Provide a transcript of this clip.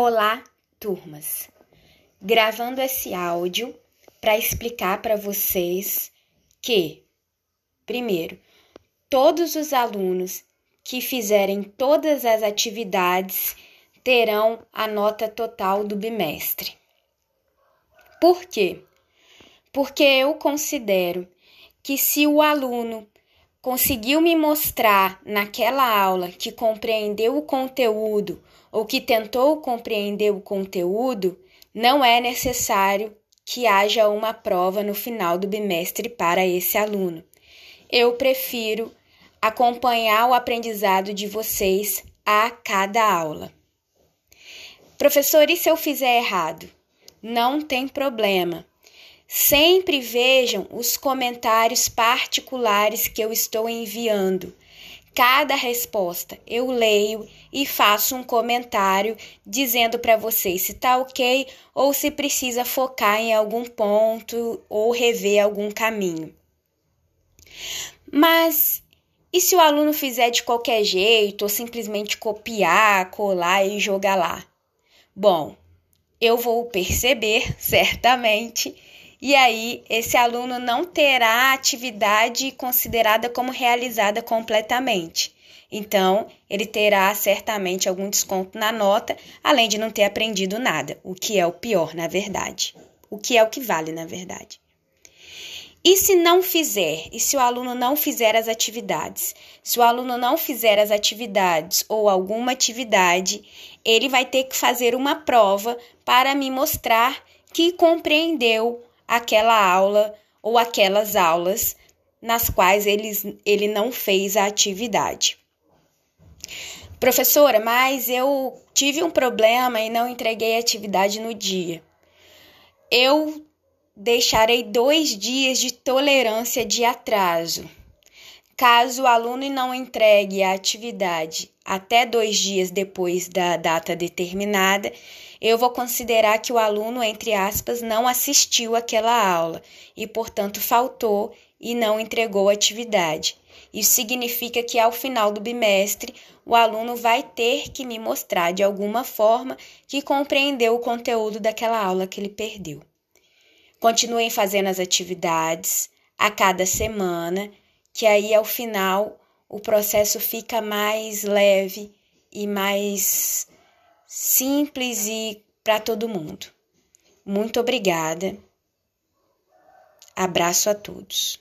Olá, turmas. Gravando esse áudio para explicar para vocês que, primeiro, todos os alunos que fizerem todas as atividades terão a nota total do bimestre. Por quê? Porque eu considero que se o aluno conseguiu me mostrar naquela aula que compreendeu o conteúdo ou que tentou compreender o conteúdo, não é necessário que haja uma prova no final do bimestre para esse aluno. Eu prefiro acompanhar o aprendizado de vocês a cada aula. Professor, e se eu fizer errado? Não tem problema. Sempre vejam os comentários particulares que eu estou enviando. Cada resposta eu leio e faço um comentário dizendo para vocês se tá ok ou se precisa focar em algum ponto ou rever algum caminho. Mas e se o aluno fizer de qualquer jeito ou simplesmente copiar, colar e jogar lá? Bom, eu vou perceber certamente e aí esse aluno não terá a atividade considerada como realizada completamente. Então, ele terá certamente algum desconto na nota, além de não ter aprendido nada, o que é o pior, na verdade. O que é o que vale, na verdade. E se não fizer? E se o aluno não fizer as atividades? Se o aluno não fizer as atividades ou alguma atividade, ele vai ter que fazer uma prova para me mostrar que compreendeu aquela aula ou aquelas aulas nas quais ele, ele não fez a atividade. Professora, mas eu tive um problema e não entreguei a atividade no dia. Eu deixarei dois dias de tolerância de atraso. Caso o aluno não entregue a atividade até dois dias depois da data determinada, eu vou considerar que o aluno, entre aspas, não assistiu àquela aula e, portanto, faltou e não entregou a atividade. Isso significa que ao final do bimestre, o aluno vai ter que me mostrar de alguma forma que compreendeu o conteúdo daquela aula que ele perdeu. Continuem fazendo as atividades a cada semana, que aí ao final o processo fica mais leve e mais simples e para todo mundo. Muito obrigada. Abraço a todos.